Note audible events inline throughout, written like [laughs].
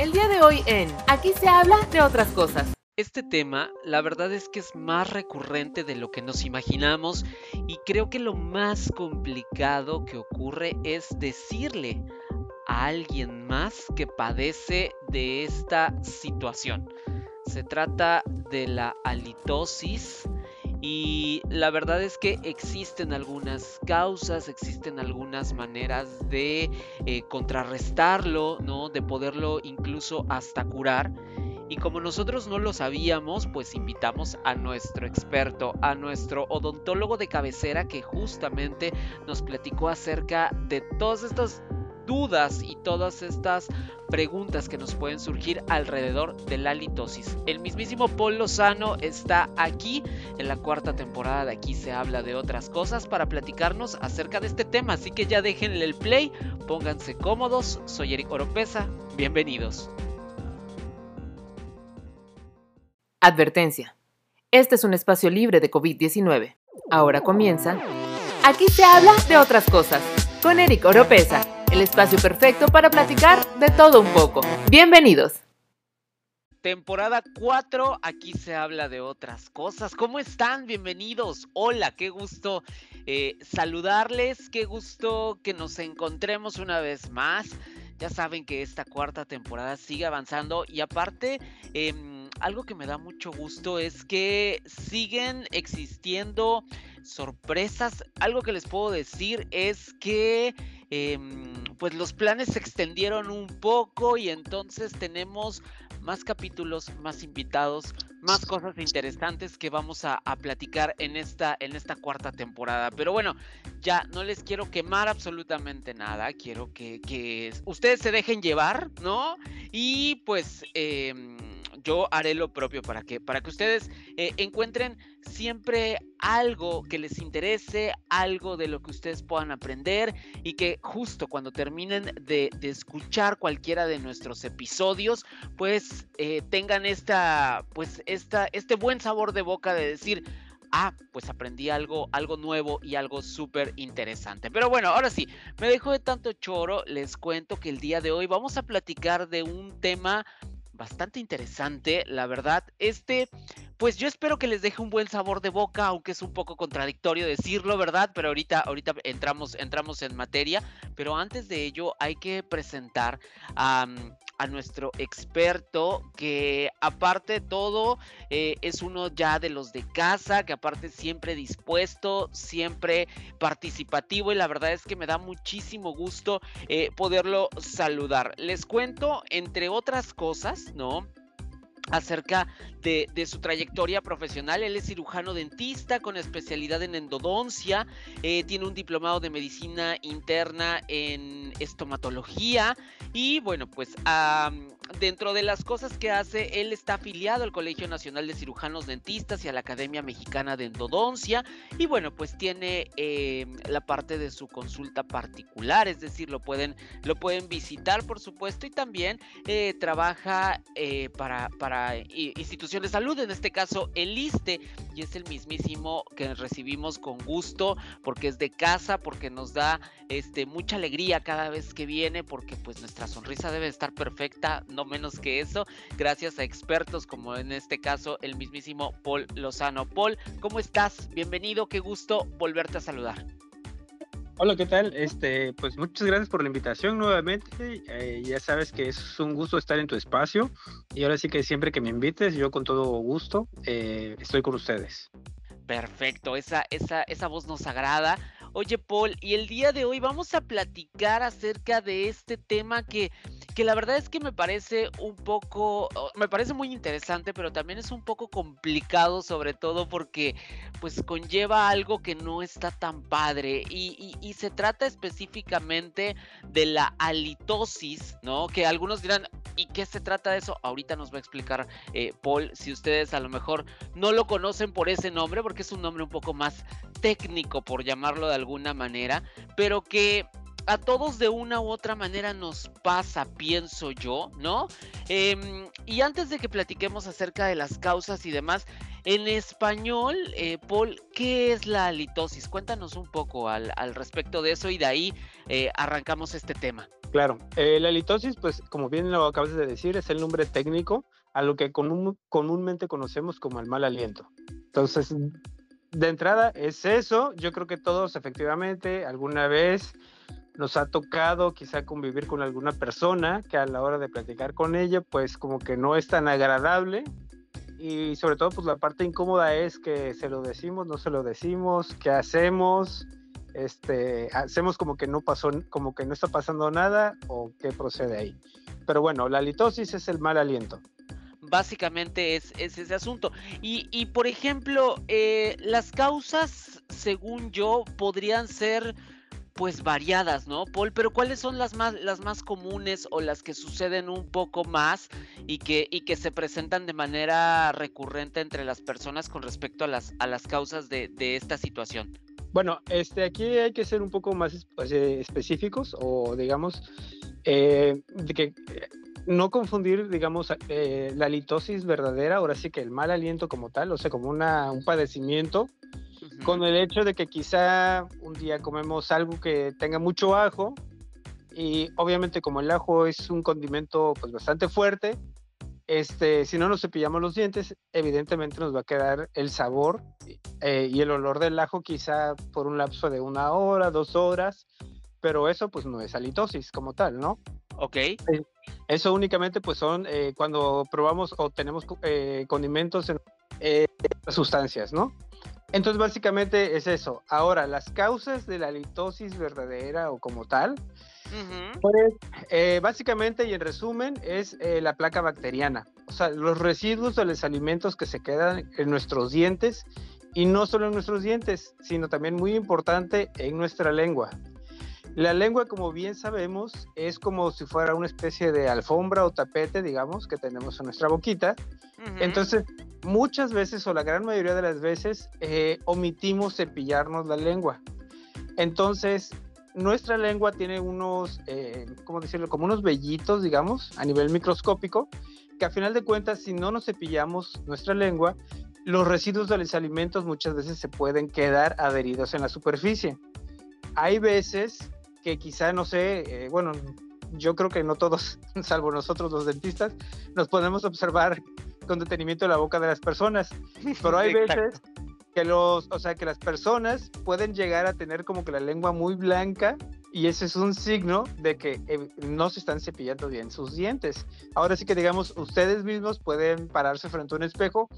El día de hoy en Aquí se habla de otras cosas. Este tema, la verdad es que es más recurrente de lo que nos imaginamos y creo que lo más complicado que ocurre es decirle a alguien más que padece de esta situación. Se trata de la halitosis y la verdad es que existen algunas causas, existen algunas maneras de eh, contrarrestarlo, ¿no? De poderlo incluso hasta curar. Y como nosotros no lo sabíamos, pues invitamos a nuestro experto, a nuestro odontólogo de cabecera que justamente nos platicó acerca de todos estos dudas y todas estas preguntas que nos pueden surgir alrededor de la litosis. El mismísimo Paul Lozano está aquí en la cuarta temporada de Aquí se habla de otras cosas para platicarnos acerca de este tema, así que ya déjenle el play, pónganse cómodos, soy Eric Oropesa, bienvenidos. Advertencia. Este es un espacio libre de COVID-19. Ahora comienza. Aquí se habla de otras cosas con Eric Oropesa el espacio perfecto para platicar de todo un poco. Bienvenidos. Temporada 4, aquí se habla de otras cosas. ¿Cómo están? Bienvenidos. Hola, qué gusto eh, saludarles, qué gusto que nos encontremos una vez más. Ya saben que esta cuarta temporada sigue avanzando y aparte, em, algo que me da mucho gusto es que siguen existiendo sorpresas. Algo que les puedo decir es que em, pues los planes se extendieron un poco y entonces tenemos más capítulos, más invitados, más cosas interesantes que vamos a, platicar en esta, en esta cuarta temporada. Pero bueno, ya no les quiero quemar absolutamente nada. Quiero que, que ustedes se dejen llevar, ¿no? Y pues... Eh, yo haré lo propio para que, para que ustedes eh, encuentren siempre algo que les interese, algo de lo que ustedes puedan aprender y que justo cuando terminen de, escuchar cualquiera de nuestros episodios, pues eh, tengan esta, pues este buen sabor de boca de decir, ah, pues aprendí algo, algo nuevo y algo súper interesante. Pero bueno, ahora sí, me dejo de tanto choro, les cuento que el día de hoy vamos a platicar de un tema bastante interesante, la verdad. Este, pues yo espero que les deje un buen sabor de boca, aunque es un poco contradictorio decirlo, ¿verdad? Pero ahorita, ahorita entramos, entramos en materia. Pero antes de ello, hay que presentar a, a nuestro experto, que aparte de todo, eh, es uno ya de los de casa, que aparte siempre dispuesto, siempre participativo y la verdad es que me da muchísimo gusto eh, poderlo saludar. Les cuento, entre otras cosas, ¿no? Acerca de, su trayectoria profesional. Él es cirujano dentista con especialidad en endodoncia, eh, tiene un diplomado de medicina interna en estomatología y bueno, pues dentro de las cosas que hace, él está afiliado al Colegio Nacional de Cirujanos Dentistas y a la Academia Mexicana de Endodoncia y bueno, pues tiene eh, la parte de su consulta particular, es decir, lo pueden, lo pueden visitar por supuesto y también eh, trabaja para, para institución de salud, en este caso el ISTE, y es el mismísimo que recibimos con gusto porque es de casa, porque nos da este, mucha alegría cada vez que viene, porque pues nuestra sonrisa debe estar perfecta, no menos que eso, gracias a expertos como en este caso el mismísimo Paul Lozano. Paul, ¿cómo estás? Bienvenido, qué gusto volverte a saludar. Hola, ¿qué tal? Este, pues muchas gracias por la invitación nuevamente. Eh, ya sabes que es un gusto estar en tu espacio y ahora sí que siempre que me invites, yo con todo gusto eh, estoy con ustedes. Perfecto, esa, esa, esa voz nos agrada. Oye, Paul, y el día de hoy vamos a platicar acerca de este tema que, que la verdad es que me parece un poco, me parece muy interesante, pero también es un poco complicado, sobre todo porque pues conlleva algo que no está tan padre. Y, se trata específicamente de la halitosis, ¿no? Que algunos dirán, ¿y qué se trata de eso? Ahorita nos va a explicar eh, Paul, si ustedes a lo mejor no lo conocen por ese nombre, porque es un nombre un poco más técnico, por llamarlo de alguna manera, pero que a todos de una u otra manera nos pasa, pienso yo, ¿no? Em, y antes de que platiquemos acerca de las causas y demás, en español, eh, Paul, ¿qué es la halitosis? Cuéntanos un poco al, respecto de eso y de ahí eh, arrancamos este tema. Claro, eh, la litosis, pues como bien lo acabas de decir, es el nombre técnico a lo que comúnmente conocemos como el mal aliento. Entonces, de entrada es eso. Yo creo que todos efectivamente alguna vez nos ha tocado quizá convivir con alguna persona que a la hora de platicar con ella, pues como que no es tan agradable. Y sobre todo, pues la parte incómoda es que se lo decimos, no se lo decimos, qué hacemos, este, hacemos como que no pasó, como que no está pasando nada o qué procede ahí. Pero bueno, la litosis es el mal aliento. Básicamente es, ese asunto. Y, por ejemplo, eh, las causas, según yo, podrían ser pues variadas, ¿no, Paul? Pero ¿cuáles son las más, las más comunes o las que suceden un poco más y que, y que se presentan de manera recurrente entre las personas con respecto a las, a las causas de, de esta situación? Bueno, este, aquí hay que ser un poco más pues, eh, específicos o digamos eh, de que eh, no confundir, digamos, la litosis verdadera, ahora sí que el mal aliento como tal, o sea, como una, un padecimiento, con el hecho de que quizá un día comemos algo que tenga mucho ajo y obviamente como el ajo es un condimento pues bastante fuerte, este, si no nos cepillamos los dientes, evidentemente nos va a quedar el sabor eh, y el olor del ajo quizá por un lapso de una hora, dos horas, pero eso pues no es halitosis como tal, ¿no? Ok. Eh, eso únicamente pues son eh, cuando probamos o tenemos condimentos en sustancias, ¿no? Entonces básicamente es eso. Ahora, las causas de la halitosis verdadera o como tal, pues, eh, básicamente y en resumen es eh, la placa bacteriana, o sea, los residuos de los alimentos que se quedan en nuestros dientes y no solo en nuestros dientes, sino también muy importante en nuestra lengua. La lengua, como bien sabemos, es como si fuera una especie de alfombra o tapete, digamos, que tenemos en nuestra boquita. Entonces, muchas veces o la gran mayoría de las veces eh, omitimos cepillarnos la lengua. Entonces, nuestra lengua tiene unos, eh, ¿cómo decirlo? Como unos vellitos, digamos, a nivel microscópico, que a final de cuentas, si no nos cepillamos nuestra lengua, los residuos de los alimentos muchas veces se pueden quedar adheridos en la superficie. Hay veces que quizá, no sé, eh, bueno, yo creo que no todos, [laughs] salvo nosotros los dentistas, nos podemos observar con detenimiento la boca de las personas, pero hay [laughs] veces que los, o sea, que las personas pueden llegar a tener como que la lengua muy blanca y ese es un signo de que eh, no se están cepillando bien sus dientes. Ahora sí que digamos, ustedes mismos pueden pararse frente a un espejo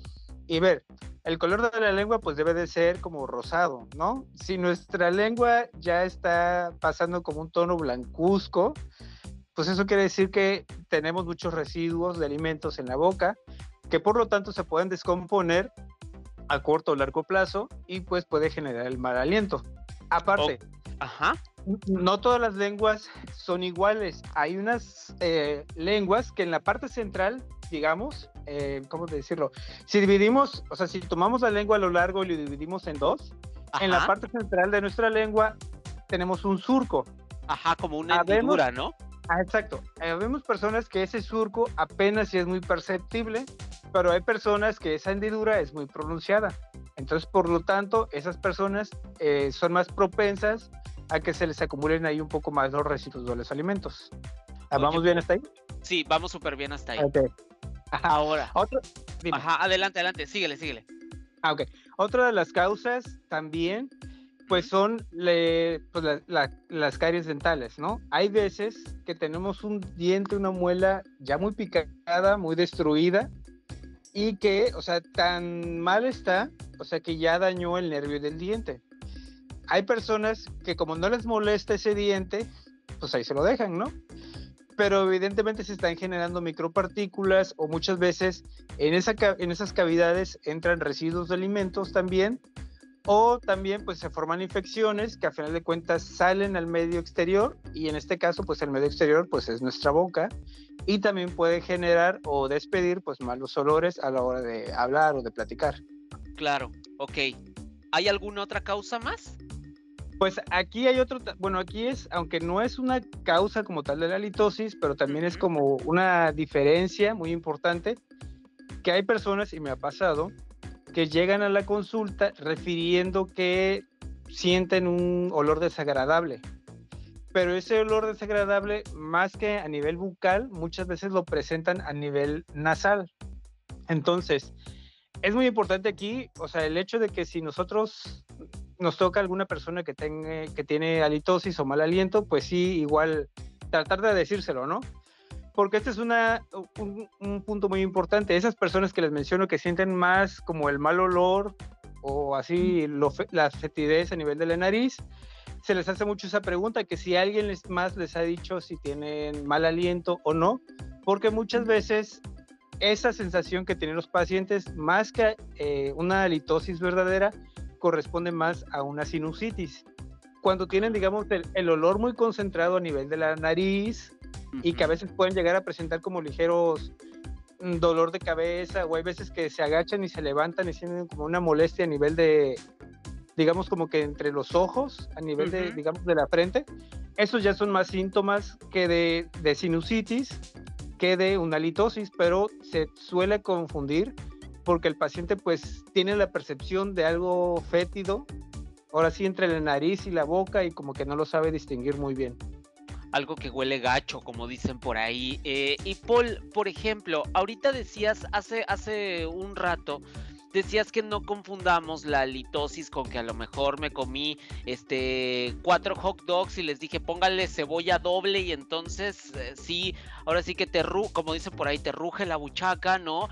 y ver, el color de la lengua pues debe de ser como rosado, ¿no? Si nuestra lengua ya está pasando como un tono blancuzco, pues eso quiere decir que tenemos muchos residuos de alimentos en la boca, que por lo tanto se pueden descomponer a corto o largo plazo y pues puede generar el mal aliento. Aparte, Ajá. no todas las lenguas son iguales. Hay unas eh, lenguas que en la parte central, digamos, eh, ¿cómo decirlo? Si dividimos, o sea, si tomamos la lengua a lo largo y lo dividimos en dos, en la parte central de nuestra lengua tenemos un surco. Ajá, como una hendidura, ¿no? Ah, exacto. Eh, vemos personas que ese surco apenas si es muy perceptible, pero hay personas que esa hendidura es muy pronunciada. Entonces, por lo tanto, esas personas eh, son más propensas a que se les acumulen ahí un poco más los residuos de los alimentos. Ah, ¿Vamos bien hasta ahí? Sí, vamos súper bien hasta ahí. Okay. Ahora. Otro, Ajá, adelante, adelante, síguele, síguele. Ah, ok. Otra de las causas también pues son pues las caries dentales, ¿no? Hay veces que tenemos un diente, una muela ya muy picada, muy destruida, y que, o sea, tan mal está, o sea, que ya dañó el nervio del diente. Hay personas que como no les molesta ese diente, pues ahí se lo dejan, ¿no? Pero evidentemente se están generando micropartículas o muchas veces en, esa, en esas cavidades entran residuos de alimentos también o también pues se forman infecciones que a final de cuentas salen al medio exterior y en este caso pues el medio exterior pues es nuestra boca y también puede generar o despedir pues malos olores a la hora de hablar o de platicar. Claro, ok. ¿Hay alguna otra causa más? Pues aquí hay otro, bueno, aquí es, aunque no es una causa como tal de la litosis, pero también es como una diferencia muy importante, que hay personas, y me ha pasado, que llegan a la consulta refiriendo que sienten un olor desagradable. pero ese olor desagradable, más que a nivel bucal, muchas veces lo presentan a nivel nasal. Entonces, es muy importante aquí, o sea, el hecho de que si nosotros nos toca alguna persona que, tenga, que tiene halitosis o mal aliento, pues sí, igual tratar de decírselo, ¿no? Porque este es una, un, punto muy importante. Esas personas que les menciono que sienten más como el mal olor o así la fetidez a nivel de la nariz, se les hace mucho esa pregunta, que si alguien les, más les ha dicho si tienen mal aliento o no, porque muchas veces esa sensación que tienen los pacientes, más que eh, una halitosis verdadera, corresponde más a una sinusitis. Cuando tienen, digamos, el, olor muy concentrado a nivel de la nariz y que a veces pueden llegar a presentar como ligeros mm, dolor de cabeza o hay veces que se agachan y se levantan y sienten como una molestia a nivel de, digamos, como que entre los ojos, a nivel de, digamos, de la frente. Esos ya son más síntomas que de, de sinusitis quede una litosis, pero se suele confundir porque el paciente pues tiene la percepción de algo fétido, ahora sí entre la nariz y la boca y como que no lo sabe distinguir muy bien. Algo que huele gacho, como dicen por ahí. Eh, y Paul, por ejemplo, ahorita decías hace, hace un rato decías que no confundamos la litosis con que a lo mejor me comí este cuatro hot dogs y les dije póngale cebolla doble y entonces eh, sí, ahora sí que te como dice por ahí, te ruge la buchaca, ¿no?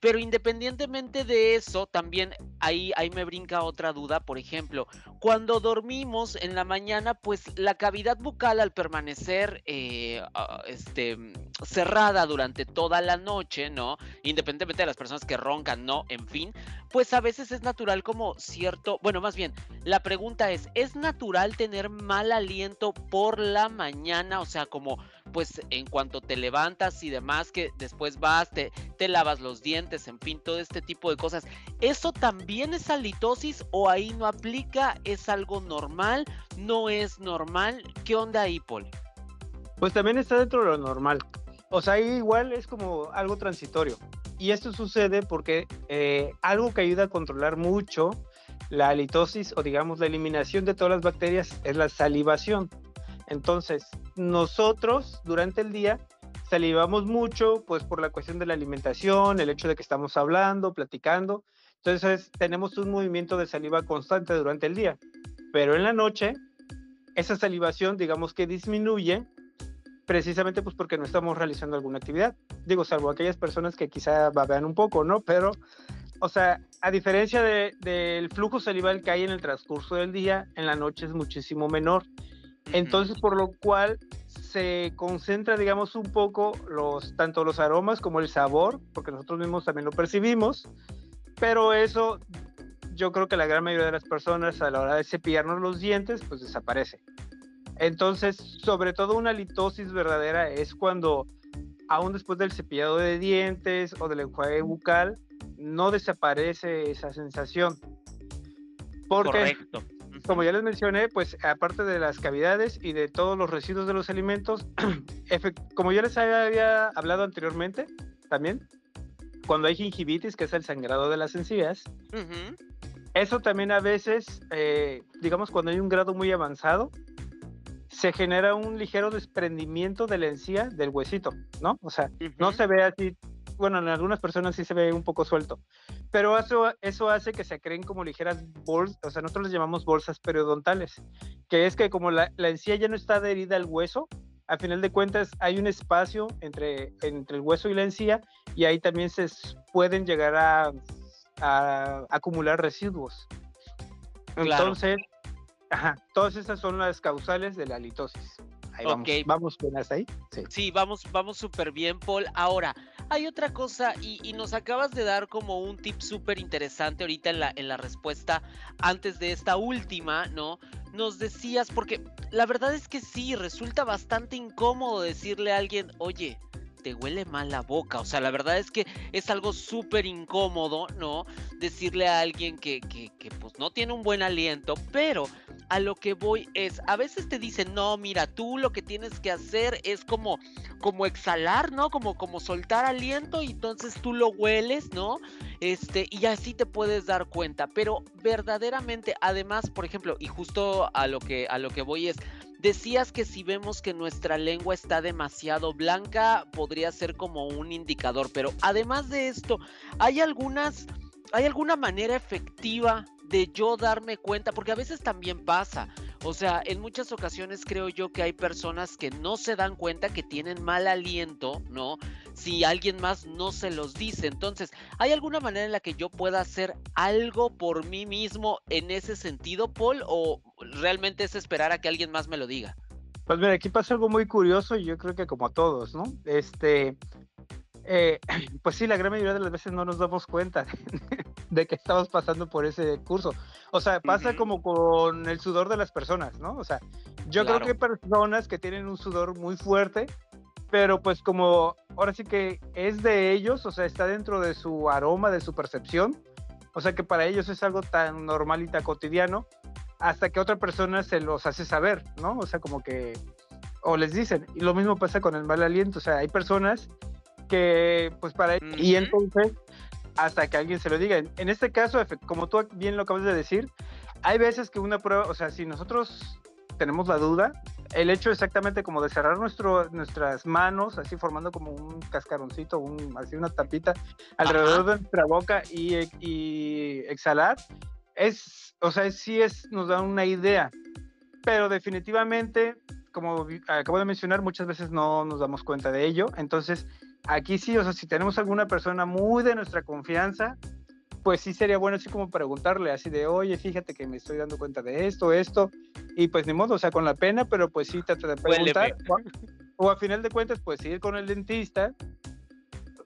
Pero independientemente de eso, también ahí, ahí me brinca otra duda. Por ejemplo, cuando dormimos en la mañana, pues la cavidad bucal al permanecer eh, ah, este, cerrada durante toda la noche, ¿no? Independientemente de las personas que roncan, ¿no? En fin, pues a veces es natural como cierto, bueno, más bien, la pregunta es, ¿es natural tener mal aliento por la mañana? O sea, como pues en cuanto te levantas y demás, que después vas, te, te lavas los dientes, en fin, todo este tipo de cosas. ¿Eso también es halitosis o ahí no aplica? ¿Es algo normal? ¿No es normal? ¿Qué onda ahí, Paul? Pues también está dentro de lo normal. O sea, igual es como algo transitorio. Y esto sucede porque eh, algo que ayuda a controlar mucho la halitosis o digamos la eliminación de todas las bacterias es la salivación. Entonces, nosotros durante el día salivamos mucho, pues por la cuestión de la alimentación, el hecho de que estamos hablando, platicando. Entonces, tenemos un movimiento de saliva constante durante el día. Pero en la noche, esa salivación, digamos que disminuye precisamente pues porque no estamos realizando alguna actividad. Digo, salvo aquellas personas que quizá babean un poco, ¿no? Pero, o sea, a diferencia del flujo salival que hay en el transcurso del día, en la noche es muchísimo menor. Entonces, por lo cual se concentra, digamos, un poco los, tanto los aromas como el sabor, porque nosotros mismos también lo percibimos, pero eso yo creo que la gran mayoría de las personas a la hora de cepillarnos los dientes, pues desaparece. Entonces, sobre todo una litosis verdadera es cuando, aún después del cepillado de dientes o del enjuague bucal, no desaparece esa sensación. Porque Correcto como ya les mencioné, pues aparte de las cavidades y de todos los residuos de los alimentos, [clears throat] como ya les había hablado anteriormente, también, cuando hay gingivitis, que es el sangrado de las encías, eso también a veces, eh, digamos, cuando hay un grado muy avanzado, se genera un ligero desprendimiento de la encía del huesito, ¿no? O sea, no se ve así bueno, en algunas personas sí se ve un poco suelto, pero eso, eso hace que se creen como ligeras bolsas, o sea, nosotros les llamamos bolsas periodontales, que es que como la, la encía ya no está adherida al hueso, al final de cuentas hay un espacio entre, entre el hueso y la encía y ahí también se pueden llegar a, a acumular residuos. Entonces, ajá, todas esas son las causales de la litosis. Ahí vamos, vamos hasta ahí. Sí, sí vamos, vamos súper bien, Paul. Ahora, hay otra cosa y, nos acabas de dar como un tip súper interesante ahorita en la, en la respuesta antes de esta última, ¿no? Nos decías, porque la verdad es que sí, resulta bastante incómodo decirle a alguien, oye, te huele mal la boca. O sea, la verdad es que es algo súper incómodo, ¿no? Decirle a alguien que, que, que, pues no tiene un buen aliento, pero a lo que voy es, a veces te dicen, no, mira, tú lo que tienes que hacer es como, como exhalar, ¿no? Como, como soltar aliento y entonces tú lo hueles, ¿no? Este, y así te puedes dar cuenta. Pero verdaderamente, además, por ejemplo, y justo a lo que, a lo que voy es, decías que si vemos que nuestra lengua está demasiado blanca, podría ser como un indicador, pero además de esto, ¿hay algunas, hay alguna manera efectiva de yo darme cuenta? Porque a veces también pasa. O sea, en muchas ocasiones creo yo que hay personas que no se dan cuenta que tienen mal aliento, ¿no? Si alguien más no se los dice. Entonces, ¿hay alguna manera en la que yo pueda hacer algo por mí mismo en ese sentido, Paul? ¿O realmente es esperar a que alguien más me lo diga? Pues mira, aquí pasa algo muy curioso y yo creo que como a todos, ¿no? Este, eh, [clears throat] pues sí, la gran mayoría de las veces no nos damos cuenta [laughs] de que estamos pasando por ese curso. O sea, pasa como con el sudor de las personas, ¿no? O sea, yo creo que hay personas que tienen un sudor muy fuerte, pero pues como ahora sí que es de ellos, o sea, está dentro de su aroma, de su percepción, o sea que para ellos es algo tan normal y tan cotidiano, hasta que otra persona se los hace saber, ¿no? O sea, como que, o les dicen, y lo mismo pasa con el mal aliento, o sea, hay personas que pues para y entonces hasta que alguien se lo diga. En este caso, como tú bien lo acabas de decir, hay veces que una prueba, o sea, si nosotros tenemos la duda, el hecho exactamente como de cerrar nuestro, nuestras manos, así formando como un cascaroncito, un, así una tapita alrededor de nuestra boca y, y, exhalar, es, o sea, sí es, nos da una idea, pero definitivamente, como acabo de mencionar, muchas veces no nos damos cuenta de ello, entonces aquí sí, o sea, si tenemos alguna persona muy de nuestra confianza, pues sí sería bueno así como preguntarle así de, oye, fíjate que me estoy dando cuenta de esto, esto, y pues ni modo, o sea, con la pena, pero pues sí trata de preguntar, o, a final de cuentas, pues ir con el dentista,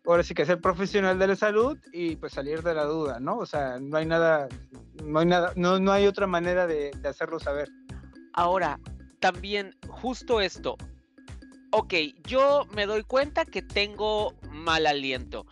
ahora sí que ser profesional de la salud y pues salir de la duda, ¿no? O sea, no hay nada, no hay nada, no, no hay otra manera de, de hacerlo saber. Ahora, también justo esto, ok, yo me doy cuenta que tengo mal aliento.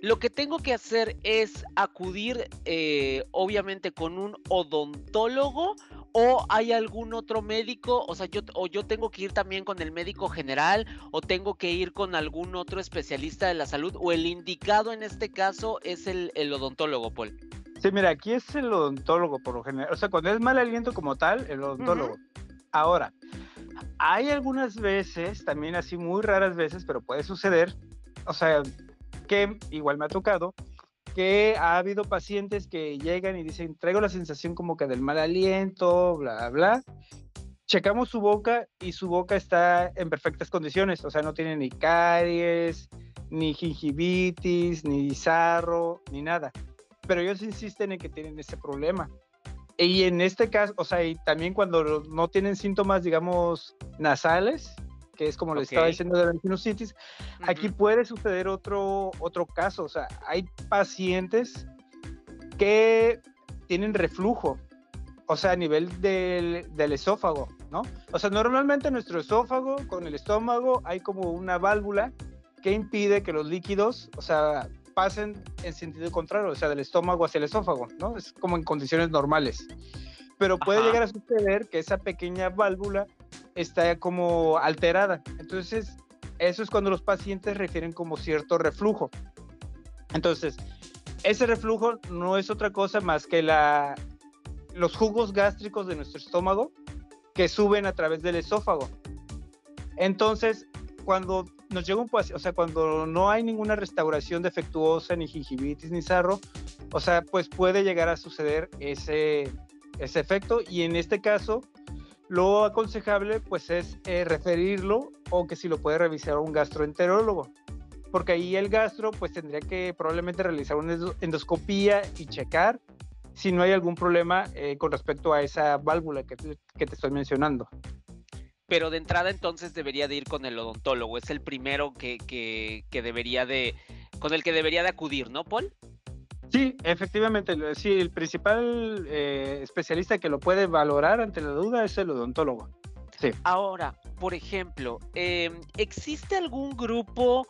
Lo que tengo que hacer es acudir, eh, obviamente, con un odontólogo o hay algún otro médico, o sea, yo, o yo tengo que ir también con el médico general o tengo que ir con algún otro especialista de la salud o el indicado en este caso es el, odontólogo, Paul. Sí, mira, aquí es el odontólogo por lo general, o sea, cuando es mal aliento como tal, el odontólogo. Ahora, hay algunas veces, también así muy raras veces, pero puede suceder, o sea, que igual me ha tocado, que ha habido pacientes que llegan y dicen, traigo la sensación como que del mal aliento, bla, bla. Checamos su boca y su boca está en perfectas condiciones, o sea, no tiene ni caries, ni gingivitis, ni sarro, ni nada. Pero ellos insisten en que tienen ese problema. Y en este caso, o sea, y también cuando no tienen síntomas, digamos, nasales, que es como le estaba diciendo de la sinusitis, aquí puede suceder otro, otro caso. O sea, hay pacientes que tienen reflujo, o sea, a nivel del, del, esófago, ¿no? O sea, normalmente nuestro esófago con el estómago hay como una válvula que impide que los líquidos, o sea, pasen en sentido contrario, o sea, del estómago hacia el esófago, ¿no? Es como en condiciones normales. Pero puede llegar a suceder que esa pequeña válvula está como alterada. Entonces, eso es cuando los pacientes refieren como cierto reflujo. Entonces, ese reflujo no es otra cosa más que la, los jugos gástricos de nuestro estómago que suben a través del esófago. Entonces, cuando nos llega un o sea, cuando no hay ninguna restauración defectuosa, ni gingivitis, ni sarro, o sea, pues puede llegar a suceder ese, ese efecto. Y en este caso lo aconsejable pues es eh, referirlo o que si lo puede revisar un gastroenterólogo porque ahí el gastro pues tendría que probablemente realizar una endoscopía y checar si no hay algún problema eh, con respecto a esa válvula que, que te estoy mencionando pero de entrada entonces debería de ir con el odontólogo, es el primero que, que, debería de, con el que debería de acudir, ¿no, Paul? Sí, efectivamente, sí, el principal eh, especialista que lo puede valorar ante la duda es el odontólogo. Sí. Ahora, por ejemplo, em, ¿existe algún grupo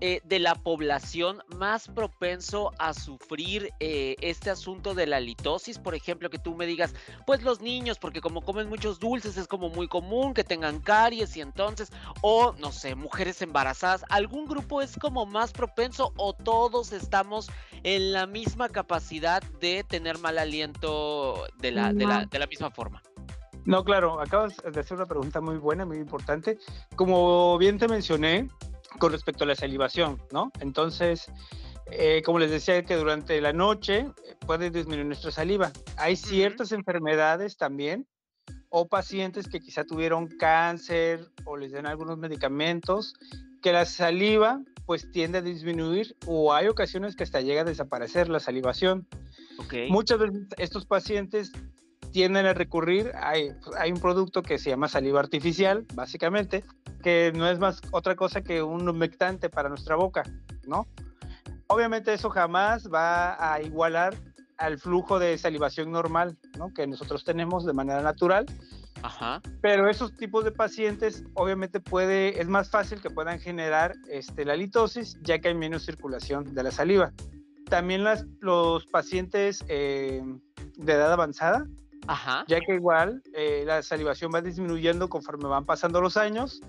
eh, de la población más propenso a sufrir eh, este asunto de la litosis? Por ejemplo, que tú me digas, pues los niños, porque como comen muchos dulces es como muy común que tengan caries y entonces, o no sé, mujeres embarazadas, ¿algún grupo es como más propenso o todos estamos en la misma capacidad de tener mal aliento de la, de la, de la misma forma? No, claro, acabas de hacer una pregunta muy buena, muy importante. Como bien te mencioné, con respecto a la salivación, ¿no? Entonces, eh, como les decía, que durante la noche eh, puede disminuir nuestra saliva. Hay ciertas enfermedades también o pacientes que quizá tuvieron cáncer o les den algunos medicamentos que la saliva pues tiende a disminuir o hay ocasiones que hasta llega a desaparecer la salivación. Okay. Muchas veces estos pacientes tienden a recurrir, hay, hay un producto que se llama saliva artificial, básicamente, que no es más otra cosa que un humectante para nuestra boca, ¿no? Obviamente eso jamás va a igualar al flujo de salivación normal, ¿no? Que nosotros tenemos de manera natural. Ajá. Pero esos tipos de pacientes, obviamente puede, es más fácil que puedan generar este, la litosis, ya que hay menos circulación de la saliva. También las, los pacientes eh, de edad avanzada, ya que igual eh, la salivación va disminuyendo conforme van pasando los años,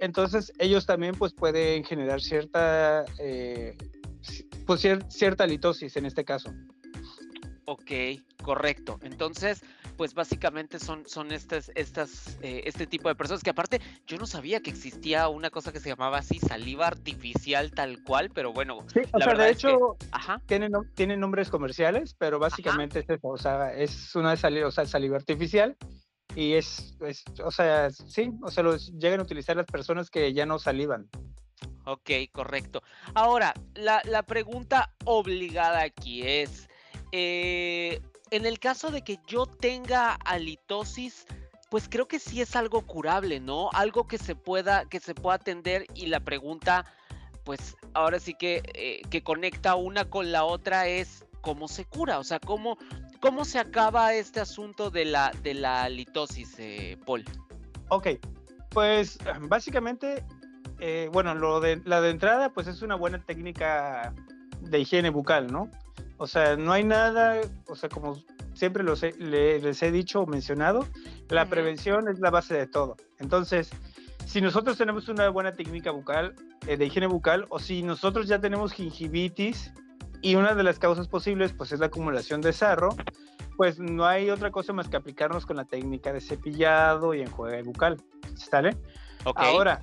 entonces ellos también pues pueden generar cierta, eh, pues cierta litosis en este caso. Ok, correcto. Entonces, pues básicamente son, son estas, estas, eh, este tipo de personas que aparte yo no sabía que existía una cosa que se llamaba así saliva artificial tal cual, pero bueno. Sí, o sea, de hecho, Tienen, tienen nombres comerciales, pero básicamente es eso, o sea, es una saliva, o sea, saliva artificial y es, es, o sea, sí, o sea, los llegan a utilizar las personas que ya no salivan. Ok, correcto. Ahora, la, la pregunta obligada aquí es, eh, en el caso de que yo tenga halitosis, pues creo que sí es algo curable, ¿no? Algo que se pueda, que se pueda atender y la pregunta, pues ahora sí que, eh, que conecta una con la otra es cómo se cura, o sea, cómo, cómo se acaba este asunto de la, de la halitosis, eh, Paul. Ok, pues básicamente, eh, bueno, lo de la de entrada, pues es una buena técnica de higiene bucal, ¿no? O sea, no hay nada, o sea, como siempre los les he dicho o mencionado, la prevención es la base de todo. Entonces, si nosotros tenemos una buena técnica bucal, eh, de higiene bucal, o si nosotros ya tenemos gingivitis, y una de las causas posibles, pues es la acumulación de sarro, pues no hay otra cosa más que aplicarnos con la técnica de cepillado y enjuague bucal. ¿Sale? Ahora,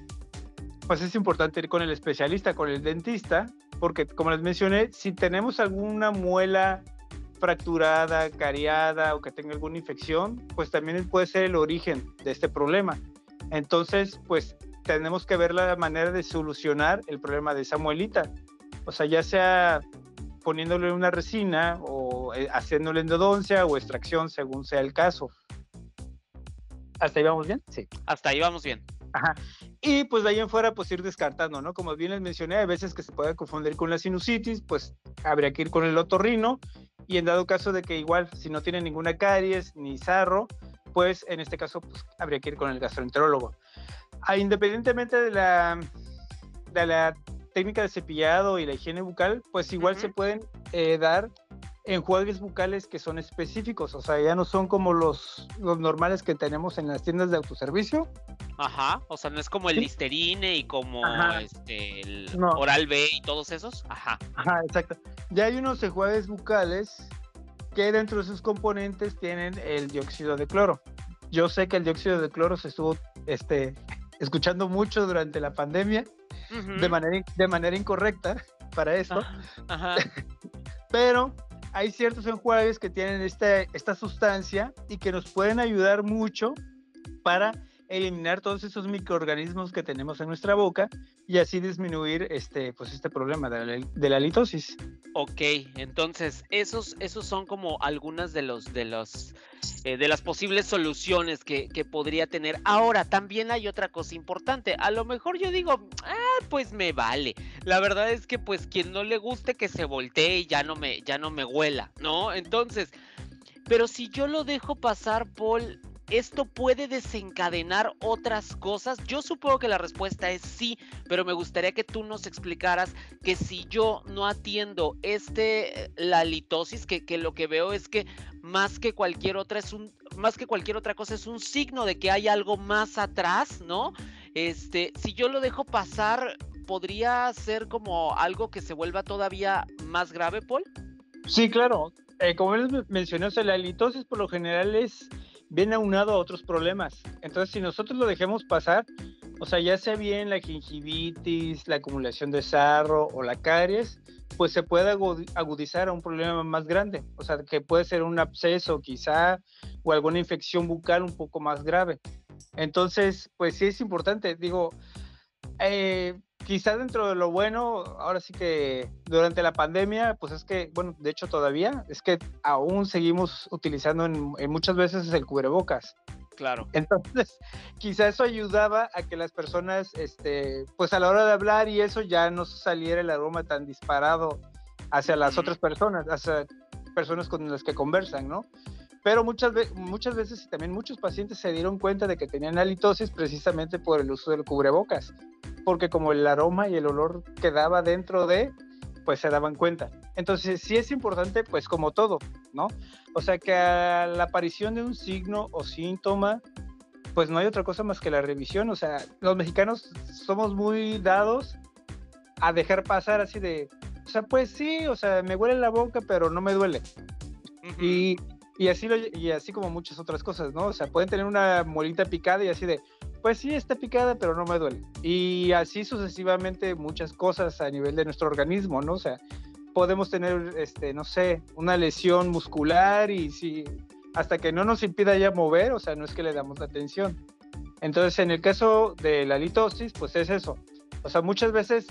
pues es importante ir con el especialista, con el dentista, porque como les mencioné, si tenemos alguna muela fracturada, cariada o que tenga alguna infección, pues también puede ser el origen de este problema. Entonces, pues tenemos que ver la manera de solucionar el problema de esa muelita. O sea, ya sea poniéndole una resina o eh, haciéndole endodoncia o extracción según sea el caso. ¿Hasta ahí vamos bien? Sí. Hasta ahí vamos bien. Ajá. Y pues de ahí en fuera, pues ir descartando, ¿no? Como bien les mencioné, hay veces que se puede confundir con la sinusitis, pues habría que ir con el otorrino. Y en dado caso de que igual, si no tiene ninguna caries ni sarro, pues en este caso, pues habría que ir con el gastroenterólogo. Ah, independientemente de la, de la técnica de cepillado y la higiene bucal, pues igual se pueden eh, dar enjuagues bucales que son específicos, o sea, ya no son como los, los normales que tenemos en las tiendas de autoservicio. Ajá, o sea, no es como el Listerine y como este, el Oral B y todos esos. Ajá. Ajá, exacto. Ya hay unos enjuagues bucales que dentro de sus componentes tienen el dióxido de cloro. Yo sé que el dióxido de cloro se estuvo este, escuchando mucho durante la pandemia de, manera, de manera incorrecta para esto. Ajá. [laughs] Pero hay ciertos enjuagues que tienen este, esta sustancia y que nos pueden ayudar mucho para eliminar todos esos microorganismos que tenemos en nuestra boca y así disminuir este, pues este problema de la, de la litosis. Ok, entonces esos, esos son como algunas de los de los eh, de las posibles soluciones que, que, podría tener. Ahora, también hay otra cosa importante. A lo mejor yo digo, ah, pues me vale. La verdad es que pues quien no le guste que se voltee y ya no me, ya no me huela, ¿no? Entonces, pero si yo lo dejo pasar, Paul, ¿Esto puede desencadenar otras cosas? Yo supongo que la respuesta es sí, pero me gustaría que tú nos explicaras que si yo no atiendo este, la litosis, que, lo que veo es que más que cualquier otra es más que cualquier otra cosa es un signo de que hay algo más atrás, ¿no? Este, si yo lo dejo pasar, ¿podría ser como algo que se vuelva todavía más grave, Paul? Sí, claro. Eh, como les mencioné, o sea, la litosis por lo general es viene aunado a otros problemas. Entonces, si nosotros lo dejemos pasar, o sea, ya sea bien la gingivitis, la acumulación de sarro o la caries, pues se puede agudizar a un problema más grande, o sea, que puede ser un absceso quizá o alguna infección bucal un poco más grave. Entonces, pues sí es importante, digo, eh, quizá dentro de lo bueno, ahora sí que durante la pandemia, pues es que, bueno, de hecho todavía, es que aún seguimos utilizando en, muchas veces el cubrebocas. Claro. Entonces, [laughs] quizá eso ayudaba a que las personas, este, pues a la hora de hablar y eso ya no saliera el aroma tan disparado hacia las otras personas, hacia personas con las que conversan, ¿no? Pero muchas, muchas veces y también muchos pacientes se dieron cuenta de que tenían halitosis precisamente por el uso del cubrebocas, porque como el aroma y el olor quedaba dentro de, pues se daban cuenta. Entonces sí es importante, pues como todo, ¿no? O sea que a la aparición de un signo o síntoma, pues no hay otra cosa más que la revisión. O sea, los mexicanos somos muy dados a dejar pasar así de, o sea, pues sí, o sea, me huele la boca, pero no me duele. Y y así, y así como muchas otras cosas, ¿no? O sea, pueden tener una molita picada y así de, pues sí, está picada, pero no me duele. Y así sucesivamente muchas cosas a nivel de nuestro organismo, ¿no? O sea, podemos tener, este, no sé, una lesión muscular y si hasta que no nos impida ya mover, o sea, no es que le damos la atención. Entonces, en el caso de la litosis, pues es eso. O sea, muchas veces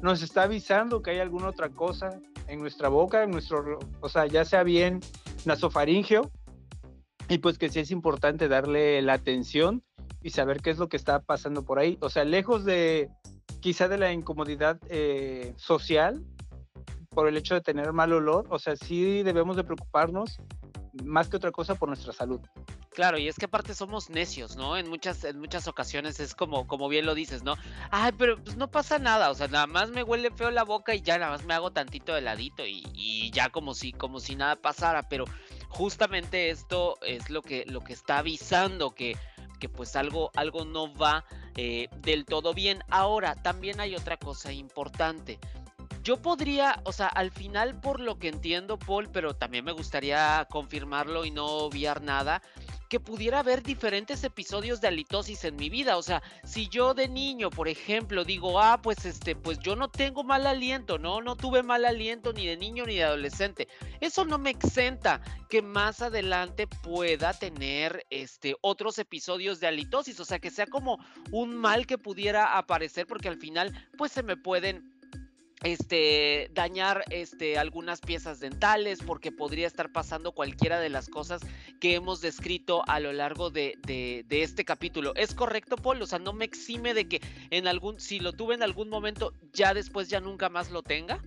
nos está avisando que hay alguna otra cosa en nuestra boca, en nuestro, o sea, ya sea bien nasofaringeo, y pues que sí es importante darle la atención y saber qué es lo que está pasando por ahí. O sea, lejos de quizá de la incomodidad eh, social por el hecho de tener mal olor, o sea, sí debemos de preocuparnos más que otra cosa por nuestra salud. Claro, y es que aparte somos necios, ¿no? En muchas, en muchas ocasiones es como, como bien lo dices, ¿no? Ay, pero pues no pasa nada, o sea, nada más me huele feo la boca y ya nada más me hago tantito heladito y, y ya como si, como si nada pasara, pero justamente esto es lo que, lo que está avisando que, pues algo, algo no va eh, del todo bien. Ahora, también hay otra cosa importante. Yo podría, o sea, al final por lo que entiendo, Paul, pero también me gustaría confirmarlo y no obviar nada, que pudiera haber diferentes episodios de halitosis en mi vida. O sea, si yo de niño, por ejemplo, digo, ah, pues este, pues yo no tengo mal aliento, no, no tuve mal aliento ni de niño ni de adolescente. Eso no me exenta que más adelante pueda tener este otros episodios de halitosis. O sea, que sea como un mal que pudiera aparecer, porque al final, pues se me pueden este, dañar este, algunas piezas dentales, porque podría estar pasando cualquiera de las cosas que hemos descrito a lo largo de, este capítulo. ¿Es correcto, Paul? O sea, no me exime de que en algún, si lo tuve en algún momento, ya después ya nunca más lo tenga.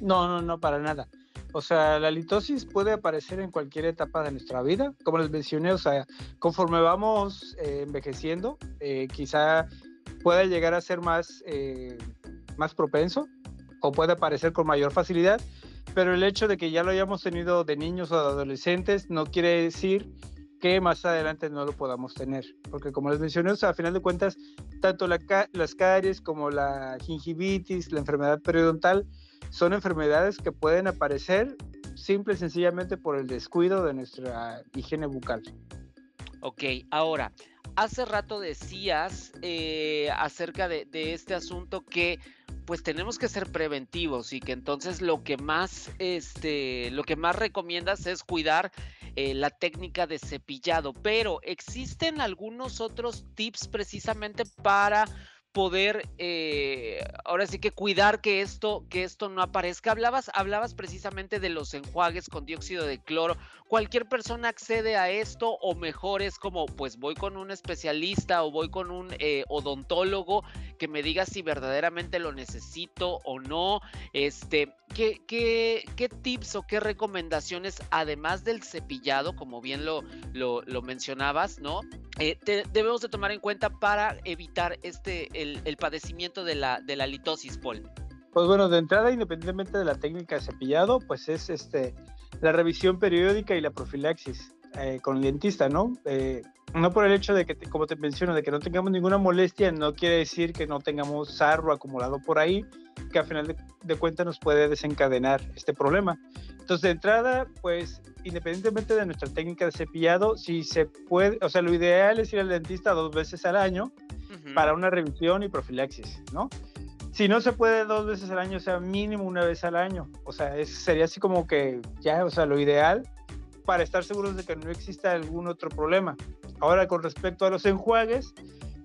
No, no, no, para nada. O sea, la litosis puede aparecer en cualquier etapa de nuestra vida. Como les mencioné, o sea, conforme vamos eh, envejeciendo, eh, quizá pueda llegar a ser más, eh, más propenso o puede aparecer con mayor facilidad, pero el hecho de que ya lo hayamos tenido de niños o de adolescentes no quiere decir que más adelante no lo podamos tener, porque como les mencioné, o sea, a final de cuentas, tanto las caries como la gingivitis, la enfermedad periodontal, son enfermedades que pueden aparecer simple y sencillamente por el descuido de nuestra higiene bucal. Ok, ahora, hace rato decías eh, acerca de, este asunto que pues tenemos que ser preventivos y que entonces lo que más este lo que más recomiendas es cuidar eh, la técnica de cepillado. Pero existen algunos otros tips precisamente para poder eh, ahora sí que cuidar que esto que esto no aparezca. Hablabas hablabas precisamente de los enjuagues con dióxido de cloro. Cualquier persona accede a esto o mejor es como pues voy con un especialista o voy con un eh, odontólogo que me diga si verdaderamente lo necesito o no este ¿qué, qué, qué tips o qué recomendaciones además del cepillado como bien lo lo, lo mencionabas no eh, debemos de tomar en cuenta para evitar este el, padecimiento de la, de la litosis, Paul? Pues bueno, de entrada, independientemente de la técnica de cepillado, pues es este la revisión periódica y la profilaxis eh, con el dentista, ¿no? Eh, no por el hecho de que, como te menciono, de que no tengamos ninguna molestia, no quiere decir que no tengamos sarro acumulado por ahí, que a final de, de cuentas nos puede desencadenar este problema. Entonces, de entrada, pues independientemente de nuestra técnica de cepillado, si se puede, o sea, lo ideal es ir al dentista dos veces al año para una revisión y profilaxis, ¿no? Si no se puede dos veces al año, o sea, mínimo una vez al año. O sea, sería así como que ya, o sea, lo ideal para estar seguros de que no exista algún otro problema. Ahora, con respecto a los enjuagues,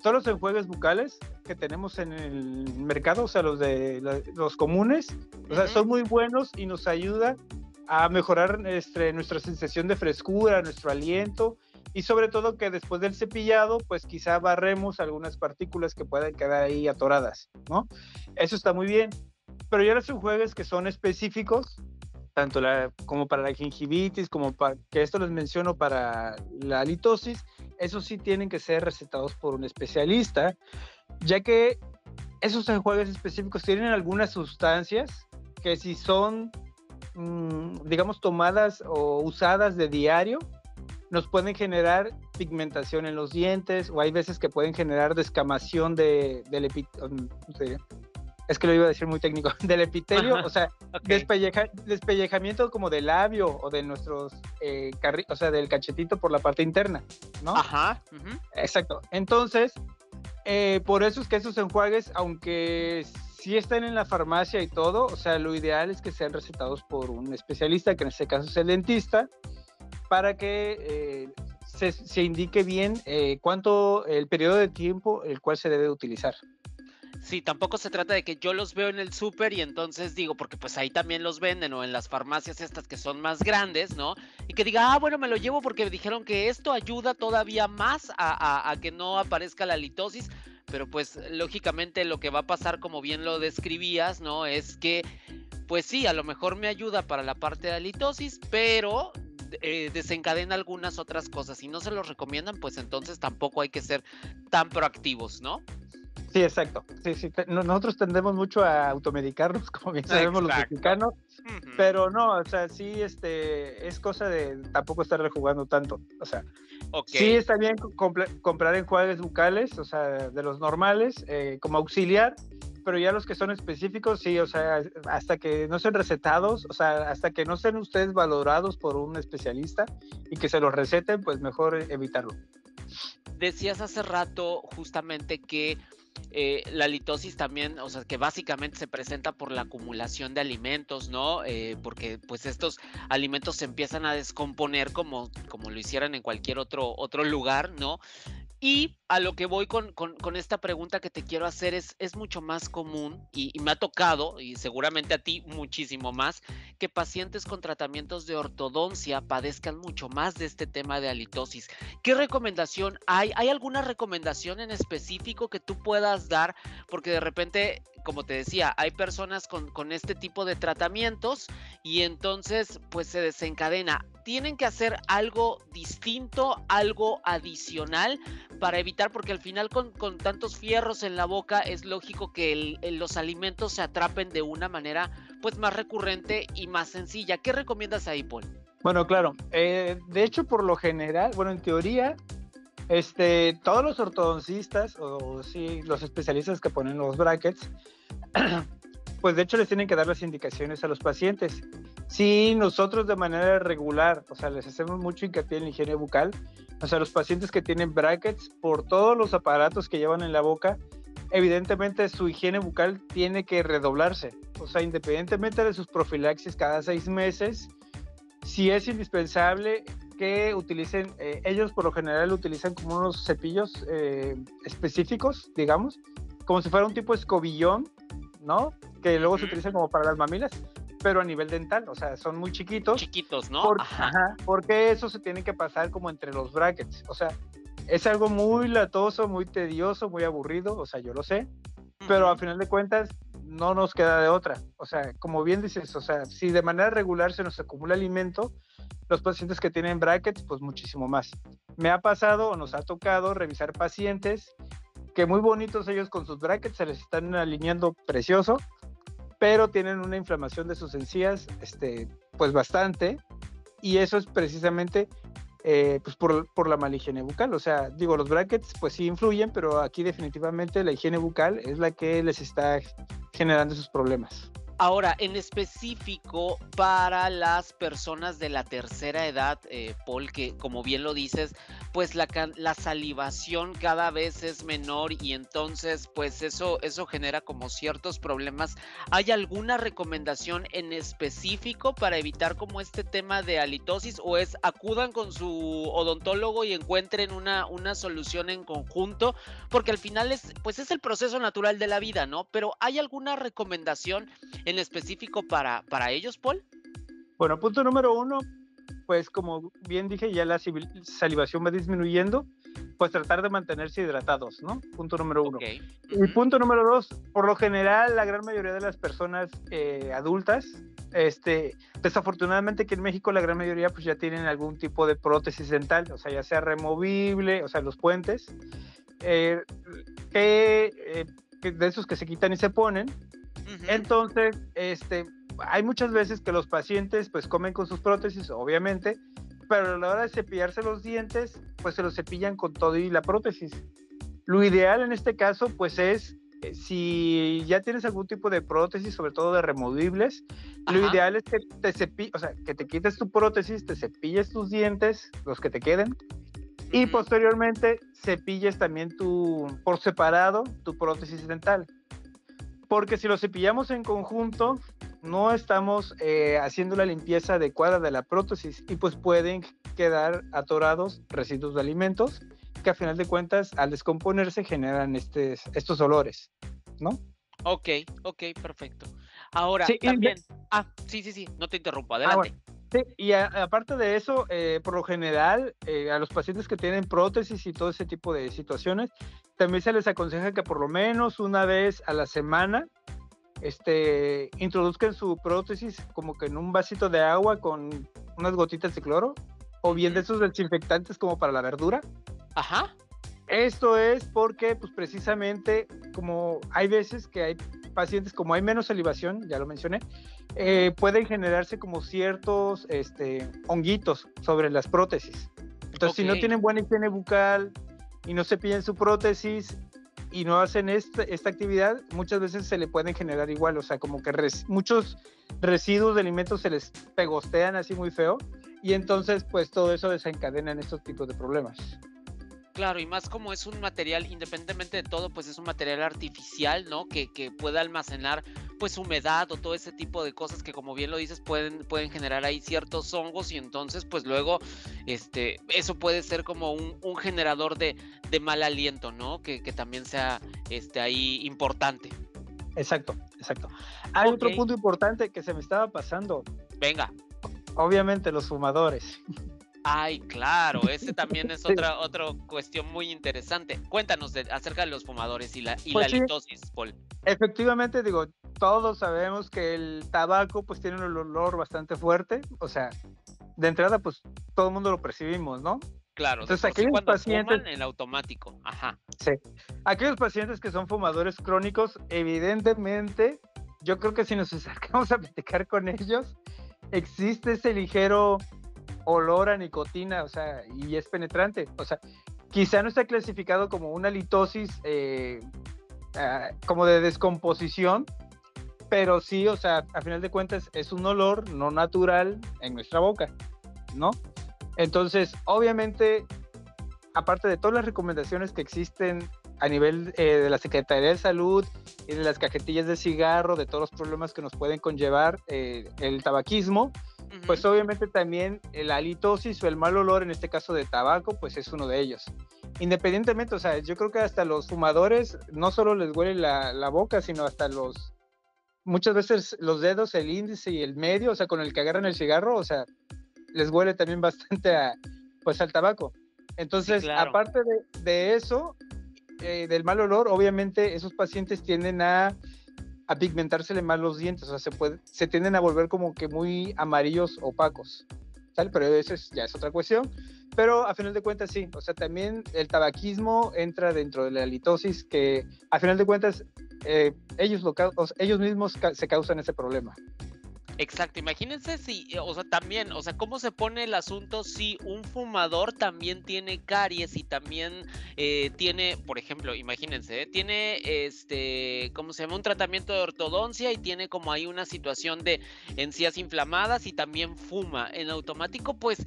todos los enjuagues bucales que tenemos en el mercado, o sea, los de los comunes, o sea, son muy buenos y nos ayuda a mejorar este, nuestra sensación de frescura, nuestro aliento y sobre todo que después del cepillado, pues quizá barremos algunas partículas que puedan quedar ahí atoradas, ¿no? Eso está muy bien. Pero ya los enjuagues que son específicos, tanto como para la gingivitis, como para, que esto les menciono para la litosis, esos sí tienen que ser recetados por un especialista, ya que esos enjuagues específicos tienen algunas sustancias que si son, digamos, tomadas o usadas de diario, nos pueden generar pigmentación en los dientes o hay veces que pueden generar descamación de, del epitelio. Um, es que lo iba a decir muy técnico, [laughs] del epitelio, o sea, despellejamiento como del labio o de nuestros, eh, o sea, del cachetito por la parte interna, ¿no? Ajá. Exacto. Entonces, eh, por eso es que esos enjuagues, aunque sí están en la farmacia y todo, o sea, lo ideal es que sean recetados por un especialista, que en este caso es el dentista, para que eh, se, indique bien eh, cuánto el periodo de tiempo el cual se debe utilizar. Sí, tampoco se trata de que yo los veo en el súper y entonces digo, porque pues ahí también los venden o en las farmacias estas que son más grandes, ¿no? Y que diga, ah, bueno, me lo llevo porque dijeron que esto ayuda todavía más a, a que no aparezca la litosis pero pues lógicamente lo que va a pasar, como bien lo describías, ¿no? Es que, pues sí, a lo mejor me ayuda para la parte de la litosis, pero eh, desencadena algunas otras cosas. Si no se los recomiendan, pues entonces tampoco hay que ser tan proactivos, ¿no? Sí, exacto. Sí, sí. Nosotros tendemos mucho a automedicarnos, [laughs] como bien sabemos los mexicanos, pero no, o sea, sí, este, es cosa de tampoco estar rejugando tanto. O sea, sí está bien comprar enjuagues bucales, o sea, de los normales, eh, como auxiliar, pero ya los que son específicos, sí, o sea, hasta que no sean recetados, o sea, hasta que no sean ustedes valorados por un especialista y que se los receten, pues mejor evitarlo. Decías hace rato justamente que eh, la litosis también, o sea, que básicamente se presenta por la acumulación de alimentos, ¿no? Eh, porque pues estos alimentos se empiezan a descomponer como, como lo hicieran en cualquier otro, otro lugar, ¿no? Y a lo que voy con, esta pregunta que te quiero hacer es, es mucho más común y, me ha tocado, y seguramente a ti muchísimo más, que pacientes con tratamientos de ortodoncia padezcan mucho más de este tema de halitosis. ¿Qué recomendación hay? ¿Hay alguna recomendación en específico que tú puedas dar? Porque de repente como te decía, hay personas con, con, este tipo de tratamientos y entonces pues se desencadena. Tienen que hacer algo distinto, algo adicional para evitar, porque al final con, con tantos fierros en la boca es lógico que los alimentos se atrapen de una manera pues más recurrente y más sencilla. ¿Qué recomiendas ahí, Paul? Bueno, claro. Eh, de hecho, por lo general, bueno, en teoría, este, todos los ortodoncistas o sí, los especialistas que ponen los brackets, [clears throat] pues de hecho les tienen que dar las indicaciones a los pacientes. Si nosotros de manera regular, o sea, les hacemos mucho hincapié en la higiene bucal, o sea, los pacientes que tienen brackets por todos los aparatos que llevan en la boca, evidentemente su higiene bucal tiene que redoblarse. O sea, independientemente de sus profilaxis cada seis meses, si es indispensable que utilicen, eh, ellos por lo general utilizan como unos cepillos eh, específicos, digamos, como si fuera un tipo escobillón, ¿no? Que luego se utilizan como para las mamilas, pero a nivel dental, o sea, son muy chiquitos. Chiquitos, ¿no? ajá. porque eso se tiene que pasar como entre los brackets, o sea, es algo muy latoso, muy tedioso, muy aburrido, o sea, yo lo sé, pero a final de cuentas no nos queda de otra. O sea, como bien dices, o sea, si de manera regular se nos acumula alimento, los pacientes que tienen brackets, pues muchísimo más. Me ha pasado o nos ha tocado revisar pacientes que muy bonitos ellos con sus brackets, se les están alineando precioso, pero tienen una inflamación de sus encías, este, pues bastante, y eso es precisamente eh, pues por, por, la mala higiene bucal. O sea, digo, los brackets pues sí influyen, pero aquí definitivamente la higiene bucal es la que les está generando esos problemas. Ahora, en específico para las personas de la tercera edad, eh, Paul, que como bien lo dices, pues la, la, salivación cada vez es menor y entonces pues eso, eso genera como ciertos problemas. ¿Hay alguna recomendación en específico para evitar como este tema de halitosis o es acudan con su odontólogo y encuentren una, una solución en conjunto? Porque al final es, pues es el proceso natural de la vida, ¿no? Pero ¿hay alguna recomendación? en específico para, para ellos, Paul? Bueno, punto número uno, pues como bien dije, ya la salivación va disminuyendo, pues tratar de mantenerse hidratados, ¿no? Punto número uno. Y punto número dos, por lo general, la gran mayoría de las personas eh, adultas, este, desafortunadamente que en México la gran mayoría pues ya tienen algún tipo de prótesis dental, o sea, ya sea removible, o sea, los puentes, eh, eh, que, de esos que se quitan y se ponen, entonces, este, hay muchas veces que los pacientes pues comen con sus prótesis, obviamente, pero a la hora de cepillarse los dientes, pues se los cepillan con todo y la prótesis. Lo ideal en este caso, pues es, eh, si ya tienes algún tipo de prótesis, sobre todo de removibles, lo ideal es que te cepilles, o sea, que te quites tu prótesis, te cepilles tus dientes, los que te queden, y posteriormente cepilles también tu, por separado, tu prótesis dental. Porque si lo cepillamos en conjunto, no estamos eh, haciendo la limpieza adecuada de la prótesis y pues pueden quedar atorados residuos de alimentos que a final de cuentas al descomponerse generan estos olores, ¿no? Ok, ok, perfecto. Ahora, también... Ah, sí, sí, sí, no te interrumpo, ah, adelante. sí, y aparte de eso, eh, por lo general, eh, a los pacientes que tienen prótesis y todo ese tipo de situaciones, también se les aconseja que por lo menos una vez a la semana este, introduzcan su prótesis como que en un vasito de agua con unas gotitas de cloro o bien de esos desinfectantes como para la verdura. Ajá. Esto es porque, pues precisamente, como hay veces que hay pacientes, como hay menos salivación, ya lo mencioné, eh, pueden generarse como ciertos este, honguitos sobre las prótesis. Entonces, si no tienen buena higiene bucal, y no se piden su prótesis y no hacen esta, esta actividad, muchas veces se le pueden generar igual, o sea, como que muchos residuos de alimentos se les pegostean así muy feo y entonces pues todo eso desencadena en estos tipos de problemas. Claro, y más como es un material, independientemente de todo, pues es un material artificial, ¿no? Que, que puede almacenar pues humedad o todo ese tipo de cosas que como bien lo dices pueden, pueden generar ahí ciertos hongos y entonces pues luego este, eso puede ser como un, un generador de, de, mal aliento, ¿no? Que, que, también sea este, ahí importante. Exacto, exacto. Hay otro punto importante que se me estaba pasando. Venga. Obviamente los fumadores. Ay, claro, ese también es [laughs] otra, otra cuestión muy interesante. Cuéntanos acerca de los fumadores y la, y pues la litosis, Paul. Efectivamente, digo, todos sabemos que el tabaco pues tiene un olor bastante fuerte, o sea, de entrada pues todo el mundo lo percibimos, ¿no? Claro, entonces aquellos pacientes en automático, ajá. Sí. Aquellos pacientes que son fumadores crónicos, evidentemente, yo creo que si nos [laughs] acercamos a platicar con ellos, existe ese ligero olor a nicotina, o sea, y es penetrante. O sea, quizá no está clasificado como una litosis eh, ah, como de descomposición, pero sí, o sea, a final de cuentas es un olor no natural en nuestra boca, ¿no? Entonces, obviamente, aparte de todas las recomendaciones que existen a nivel eh, de la Secretaría de Salud y de las cajetillas de cigarro, de todos los problemas que nos pueden conllevar eh, el tabaquismo, pues obviamente también la halitosis o el mal olor, en este caso de tabaco, pues es uno de ellos. Independientemente, o sea, yo creo que hasta los fumadores no solo les huele la, boca, sino hasta los, muchas veces los dedos, el índice y el medio, o sea, con el que agarran el cigarro, o sea, les huele también [laughs] bastante a, pues al tabaco. Entonces, aparte de, eso, eh, del mal olor, obviamente esos pacientes tienden a a pigmentársele más los dientes, o sea, se, puede, se tienden a volver como que muy amarillos opacos, Pero eso ya es otra cuestión. Pero a final de cuentas sí, o sea, también el tabaquismo entra dentro de la litosis que a final de cuentas eh, ellos, lo, ellos mismos se causan ese problema. Exacto, imagínense si, eh, o sea, también, o sea, cómo se pone el asunto si un fumador también tiene caries y también eh, tiene, por ejemplo, imagínense, eh, tiene este, ¿cómo se llama? Un tratamiento de ortodoncia y tiene como ahí una situación de encías inflamadas y también fuma. En automático, pues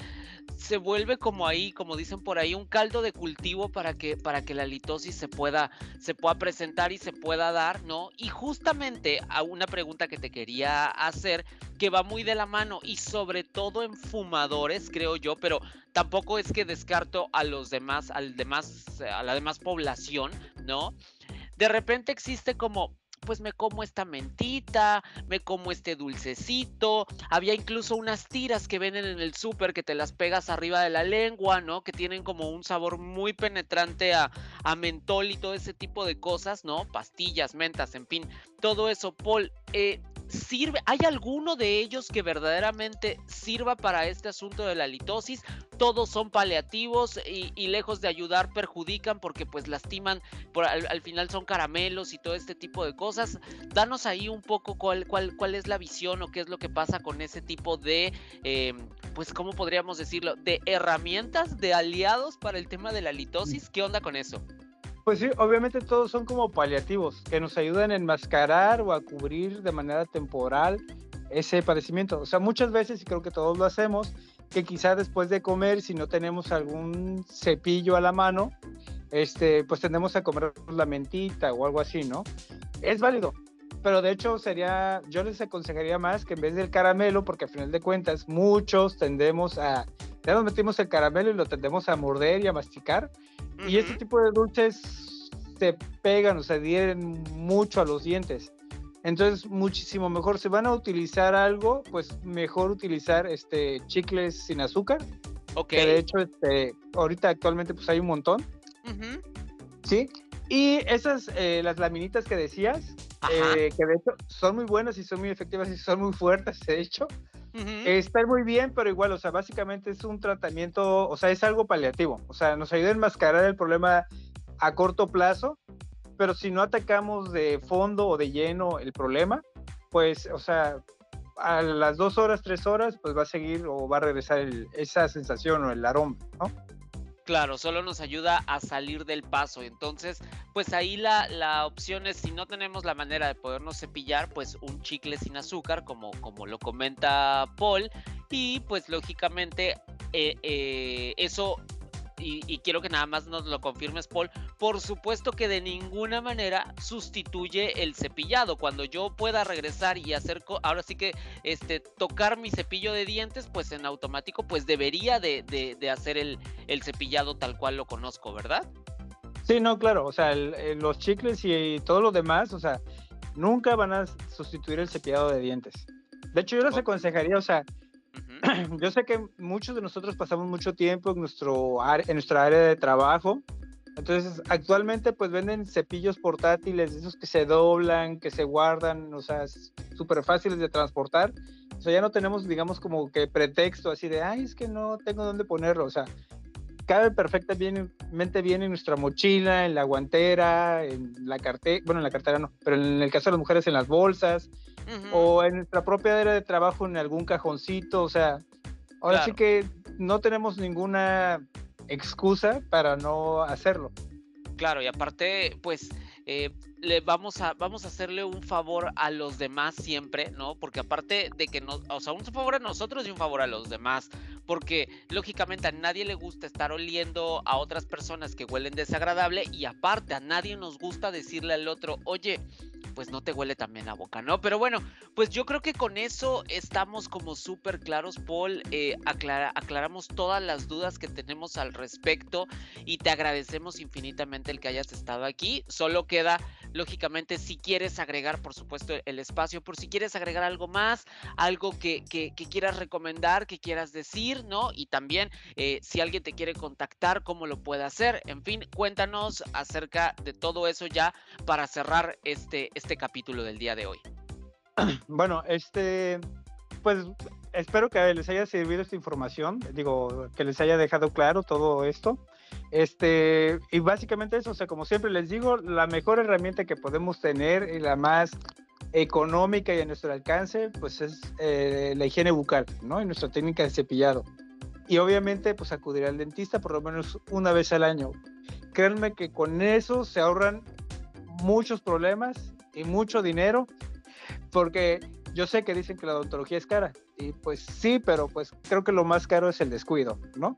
se vuelve como ahí, como dicen por ahí, un caldo de cultivo para que, para que la litosis se pueda, se pueda presentar y se pueda dar, ¿no? Y justamente a una pregunta que te quería hacer, que va muy de la mano y sobre todo en fumadores, creo yo, pero tampoco es que descarto a los demás, al demás, a la demás población, ¿no? De repente existe como pues me como esta mentita, me como este dulcecito. Había incluso unas tiras que venden en el súper que te las pegas arriba de la lengua, ¿no? Que tienen como un sabor muy penetrante a, a mentol y todo ese tipo de cosas, ¿no? Pastillas, mentas, en fin, todo eso. Paul, eh, sirve, ¿hay alguno de ellos que verdaderamente sirva para este asunto de la litosis? Todos son paliativos y, lejos de ayudar perjudican porque pues lastiman, por, al, final son caramelos y todo este tipo de cosas. Danos ahí un poco cuál, cuál, cuál es la visión o qué es lo que pasa con ese tipo de, eh, pues, ¿cómo podríamos decirlo? De herramientas, de aliados para el tema de la litosis. ¿Qué onda con eso? Pues sí, obviamente todos son como paliativos que nos ayudan a enmascarar o a cubrir de manera temporal ese padecimiento. O sea, muchas veces, y creo que todos lo hacemos, que quizá después de comer, si no tenemos algún cepillo a la mano, este, pues tendemos a comer la mentita o algo así, ¿no? Es válido, pero de hecho sería, yo les aconsejaría más que en vez del caramelo, porque al final de cuentas muchos tendemos a, ya nos metimos el caramelo y lo tendemos a morder y a masticar, y este tipo de dulces se pegan o se adhieren mucho a los dientes. Entonces, muchísimo mejor. Si van a utilizar algo, pues mejor utilizar este chicles sin azúcar. Ok. Que de hecho, este, ahorita actualmente pues hay un montón. Sí. Y esas, eh, las laminitas que decías, eh, que de hecho son muy buenas y son muy efectivas y son muy fuertes, de hecho. Está muy bien, pero igual, o sea, básicamente es un tratamiento, o sea, es algo paliativo, o sea, nos ayuda a enmascarar el problema a corto plazo, pero si no atacamos de fondo o de lleno el problema, pues, o sea, a las dos horas, tres horas, pues va a seguir o va a regresar esa sensación o el aroma, ¿no? Claro, solo nos ayuda a salir del paso. Entonces, pues ahí la, la, opción es, si no tenemos la manera de podernos cepillar, pues un chicle sin azúcar, como, como lo comenta Paul. Y pues lógicamente eh, eh, eso y, quiero que nada más nos lo confirmes, Paul, por supuesto que de ninguna manera sustituye el cepillado. Cuando yo pueda regresar y hacer, ahora sí que este, tocar mi cepillo de dientes, pues en automático, pues debería de, de, hacer el, el, cepillado tal cual lo conozco, ¿verdad? Sí, no, claro, o sea, los chicles y, todo lo demás, o sea, nunca van a sustituir el cepillado de dientes. De hecho, yo les aconsejaría, o sea, [clears throat] Yo sé que muchos de nosotros pasamos mucho tiempo en, nuestro en nuestra área de trabajo. Entonces, actualmente pues venden cepillos portátiles, esos que se doblan, que se guardan, o sea, súper fáciles de transportar. O sea, ya no tenemos, digamos, como que pretexto así de, ay, es que no tengo dónde ponerlo. O sea, cabe perfectamente bien en nuestra mochila, en la guantera, en la cartera, bueno, en la cartera no, pero en el caso de las mujeres en las bolsas, o en nuestra propia área de trabajo en algún cajoncito, o sea, ahora sí que no tenemos ninguna excusa para no hacerlo. Claro, y aparte, pues eh, le vamos a, vamos a hacerle un favor a los demás siempre, ¿no? Porque aparte de que nos, o sea, un favor a nosotros y un favor a los demás, porque lógicamente a nadie le gusta estar oliendo a otras personas que huelen desagradable y aparte a nadie nos gusta decirle al otro, oye, pues no te huele también la boca, ¿no? Pero bueno, pues yo creo que con eso estamos como súper claros, Paul. Eh, aclaramos todas las dudas que tenemos al respecto y te agradecemos infinitamente el que hayas estado aquí. Solo queda, lógicamente, si quieres agregar, por supuesto, el espacio, por si quieres agregar algo más, algo que, quieras recomendar, que quieras decir, ¿no? Y también eh, si alguien te quiere contactar, cómo lo puede hacer. En fin, cuéntanos acerca de todo eso ya para cerrar este este capítulo del día de hoy? [clears throat] Bueno, este, pues espero que les haya servido esta información, digo, que les haya dejado claro todo esto. Este, y básicamente eso, o sea, como siempre les digo, la mejor herramienta que podemos tener y la más económica y a nuestro alcance, pues es eh, la higiene bucal, ¿no? Y nuestra técnica de cepillado. Y obviamente, pues acudir al dentista por lo menos una vez al año. Créanme que con eso se ahorran muchos problemas y mucho dinero, porque yo sé que dicen que la odontología es cara, y pues sí, pero pues creo que lo más caro es el descuido, ¿no?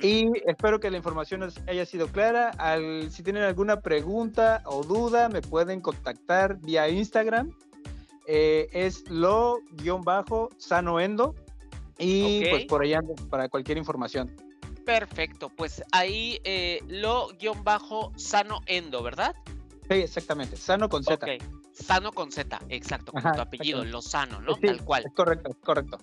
Y espero que la información haya sido clara. Al, si tienen alguna pregunta o duda, me pueden contactar vía Instagram. Eh, es lo-sanoendo. Y pues por allá para cualquier información. Perfecto, pues ahí eh, lo-sano-endo, ¿verdad? Sí, exactamente. Sano con Z. Sano con Z, exacto, con tu apellido, Lozano, ¿no? Tal cual. correcto, correcto.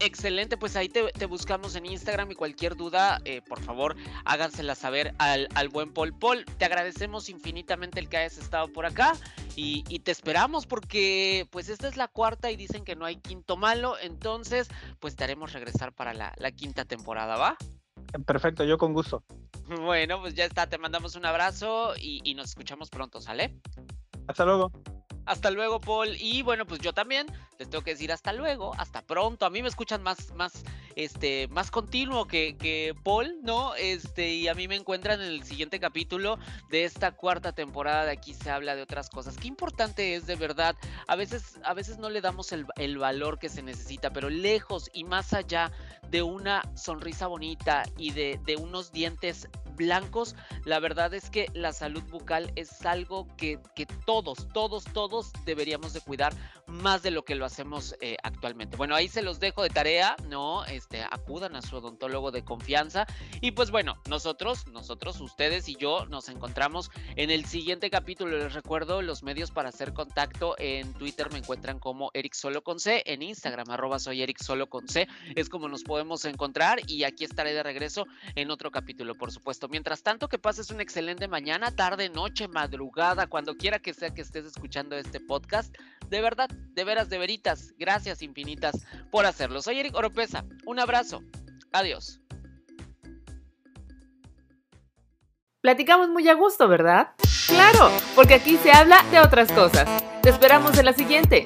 Excelente, pues ahí te, buscamos en Instagram y cualquier duda, eh, por favor, hágansela saber al, buen Paul. Paul, te agradecemos infinitamente el que hayas estado por acá y, te esperamos porque pues esta es la cuarta y dicen que no hay quinto malo, entonces pues te haremos regresar para la, la quinta temporada, ¿va? Perfecto, yo con gusto. [laughs] Bueno, pues ya está, te mandamos un abrazo y, y nos escuchamos pronto, ¿sale? Hasta luego. Hasta luego, Paul. Y bueno, pues yo también les tengo que decir hasta luego, hasta pronto. A mí me escuchan más, más, este, más continuo que, que Paul, ¿no? Este, y a mí me encuentran en el siguiente capítulo de esta cuarta temporada de aquí se habla de otras cosas. Qué importante es de verdad. A veces, a veces no le damos el, el valor que se necesita, pero lejos y más allá de una sonrisa bonita y de, de unos dientes blancos, la verdad es que la salud bucal es algo que, todos, todos, todos deberíamos de cuidar más de lo que lo hacemos eh, actualmente. Bueno, ahí se los dejo de tarea, ¿no? Este, acudan a su odontólogo de confianza. Y pues bueno, nosotros, nosotros, ustedes y yo nos encontramos en el siguiente capítulo. Les recuerdo los medios para hacer contacto. En Twitter me encuentran como Eric Solo con C, en Instagram arroba soy Eric C. Es como nos podemos encontrar y aquí estaré de regreso en otro capítulo, por supuesto. Mientras tanto, que pases una excelente mañana, tarde, noche, madrugada, cuando quiera que sea que estés escuchando este podcast. De verdad, de veras, de veritas, gracias infinitas por hacerlo. Soy Eric Oropesa, un abrazo, adiós. Platicamos muy a gusto, ¿verdad? Claro, porque aquí se habla de otras cosas. Te esperamos en la siguiente.